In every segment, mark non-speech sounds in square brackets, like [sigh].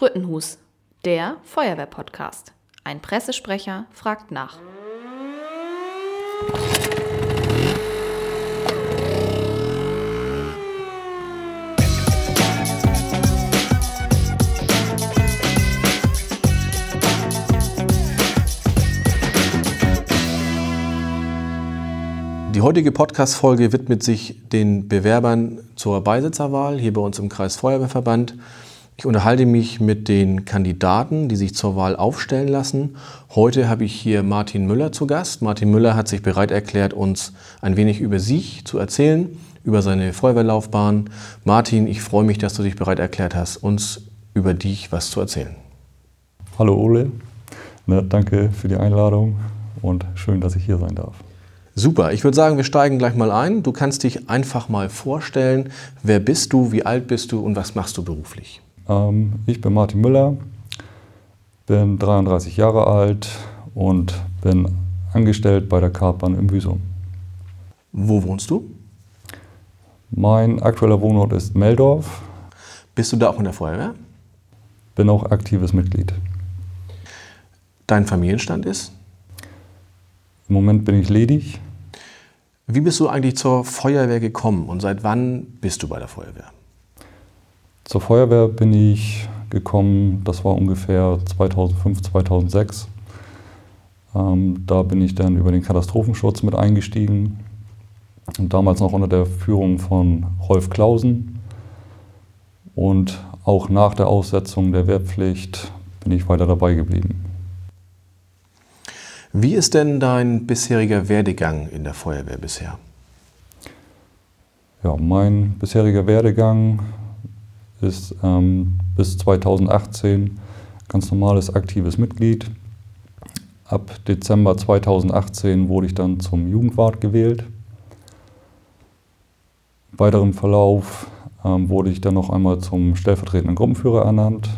Sprüttenhus, der Feuerwehr-Podcast. Ein Pressesprecher fragt nach. Die heutige Podcast-Folge widmet sich den Bewerbern zur Beisitzerwahl hier bei uns im Kreis Feuerwehrverband. Ich unterhalte mich mit den Kandidaten, die sich zur Wahl aufstellen lassen. Heute habe ich hier Martin Müller zu Gast. Martin Müller hat sich bereit erklärt, uns ein wenig über sich zu erzählen, über seine Feuerwehrlaufbahn. Martin, ich freue mich, dass du dich bereit erklärt hast, uns über dich was zu erzählen. Hallo Ole, Na, danke für die Einladung und schön, dass ich hier sein darf. Super, ich würde sagen, wir steigen gleich mal ein. Du kannst dich einfach mal vorstellen. Wer bist du, wie alt bist du und was machst du beruflich? Ähm, ich bin Martin Müller, bin 33 Jahre alt und bin angestellt bei der Kartbahn im Büsum. Wo wohnst du? Mein aktueller Wohnort ist Meldorf. Bist du da auch in der Feuerwehr? Bin auch aktives Mitglied. Dein Familienstand ist? Im Moment bin ich ledig. Wie bist du eigentlich zur Feuerwehr gekommen und seit wann bist du bei der Feuerwehr? Zur Feuerwehr bin ich gekommen, das war ungefähr 2005, 2006. Ähm, da bin ich dann über den Katastrophenschutz mit eingestiegen. Und damals noch unter der Führung von Rolf Klausen. Und auch nach der Aussetzung der Wehrpflicht bin ich weiter dabei geblieben. Wie ist denn dein bisheriger Werdegang in der Feuerwehr bisher? Ja, mein bisheriger Werdegang ist ähm, bis 2018 ganz normales aktives Mitglied. Ab Dezember 2018 wurde ich dann zum Jugendwart gewählt. Im weiteren Verlauf ähm, wurde ich dann noch einmal zum stellvertretenden Gruppenführer ernannt.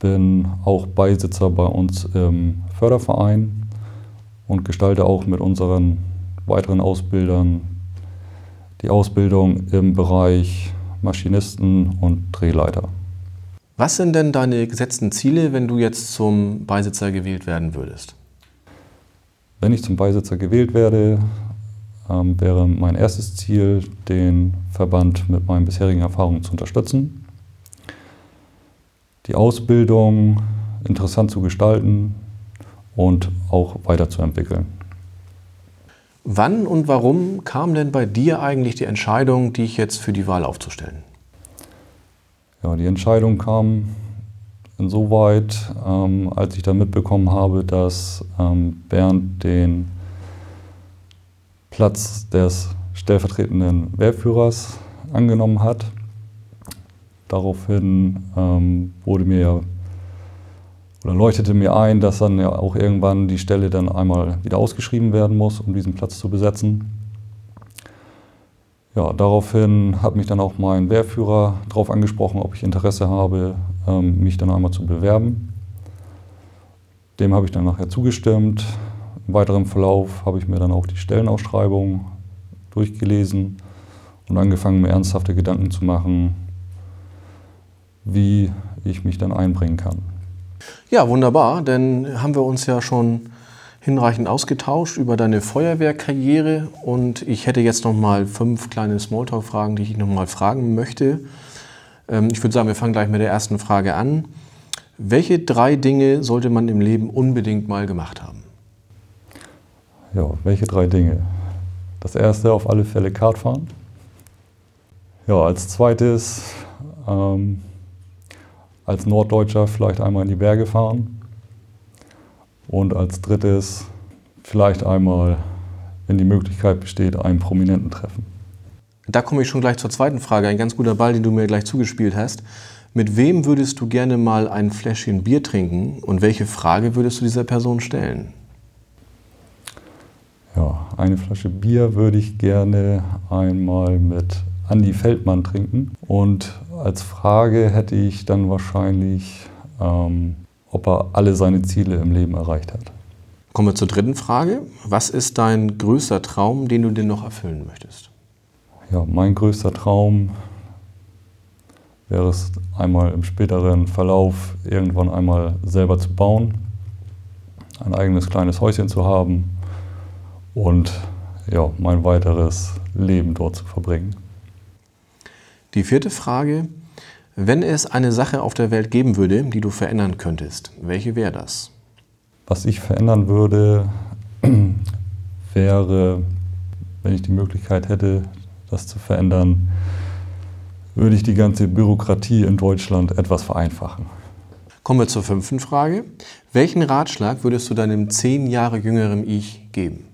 Bin auch Beisitzer bei uns im Förderverein und gestalte auch mit unseren weiteren Ausbildern die Ausbildung im Bereich Maschinisten und Drehleiter. Was sind denn deine gesetzten Ziele, wenn du jetzt zum Beisitzer gewählt werden würdest? Wenn ich zum Beisitzer gewählt werde, ähm, wäre mein erstes Ziel, den Verband mit meinen bisherigen Erfahrungen zu unterstützen, die Ausbildung interessant zu gestalten und auch weiterzuentwickeln. Wann und warum kam denn bei dir eigentlich die Entscheidung, dich jetzt für die Wahl aufzustellen? Ja, die Entscheidung kam insoweit, ähm, als ich dann mitbekommen habe, dass ähm, Bernd den Platz des stellvertretenden Wehrführers angenommen hat. Daraufhin ähm, wurde mir ja oder leuchtete mir ein, dass dann ja auch irgendwann die Stelle dann einmal wieder ausgeschrieben werden muss, um diesen Platz zu besetzen. Ja, daraufhin hat mich dann auch mein Wehrführer darauf angesprochen, ob ich Interesse habe, ähm, mich dann einmal zu bewerben. Dem habe ich dann nachher zugestimmt. Im weiteren Verlauf habe ich mir dann auch die Stellenausschreibung durchgelesen und angefangen, mir ernsthafte Gedanken zu machen, wie ich mich dann einbringen kann. Ja, wunderbar, denn haben wir uns ja schon hinreichend ausgetauscht über deine Feuerwehrkarriere und ich hätte jetzt noch mal fünf kleine Smalltalk-Fragen, die ich noch mal fragen möchte. Ähm, ich würde sagen, wir fangen gleich mit der ersten Frage an. Welche drei Dinge sollte man im Leben unbedingt mal gemacht haben? Ja, welche drei Dinge? Das erste auf alle Fälle Kart fahren. Ja, als zweites ähm, als Norddeutscher vielleicht einmal in die Berge fahren und als drittes vielleicht einmal, wenn die Möglichkeit besteht, einen Prominenten treffen. Da komme ich schon gleich zur zweiten Frage. Ein ganz guter Ball, den du mir gleich zugespielt hast. Mit wem würdest du gerne mal ein Fläschchen Bier trinken und welche Frage würdest du dieser Person stellen? Ja, eine Flasche Bier würde ich gerne einmal mit Andy Feldmann trinken und als Frage hätte ich dann wahrscheinlich, ähm, ob er alle seine Ziele im Leben erreicht hat. Kommen wir zur dritten Frage. Was ist dein größter Traum, den du dir noch erfüllen möchtest? Ja, mein größter Traum wäre es einmal im späteren Verlauf irgendwann einmal selber zu bauen, ein eigenes kleines Häuschen zu haben und ja, mein weiteres Leben dort zu verbringen. Die vierte Frage, wenn es eine Sache auf der Welt geben würde, die du verändern könntest, welche wäre das? Was ich verändern würde, [clears throat] wäre, wenn ich die Möglichkeit hätte, das zu verändern, würde ich die ganze Bürokratie in Deutschland etwas vereinfachen. Kommen wir zur fünften Frage. Welchen Ratschlag würdest du deinem zehn Jahre jüngeren Ich geben?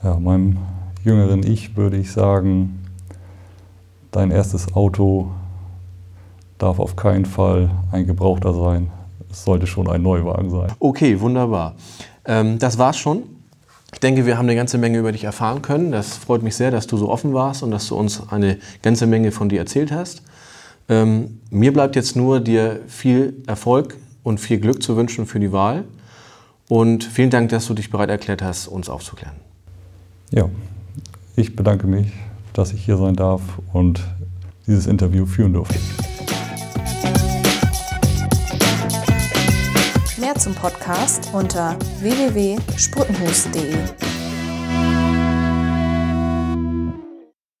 Ja, meinem jüngeren Ich würde ich sagen, dein erstes Auto darf auf keinen Fall ein Gebrauchter sein. Es sollte schon ein Neuwagen sein. Okay, wunderbar. Ähm, das war's schon. Ich denke, wir haben eine ganze Menge über dich erfahren können. Das freut mich sehr, dass du so offen warst und dass du uns eine ganze Menge von dir erzählt hast. Ähm, mir bleibt jetzt nur, dir viel Erfolg und viel Glück zu wünschen für die Wahl. Und vielen Dank, dass du dich bereit erklärt hast, uns aufzuklären. Ja, ich bedanke mich, dass ich hier sein darf und dieses Interview führen durfte. Mehr zum Podcast unter www.sprutenhus.de.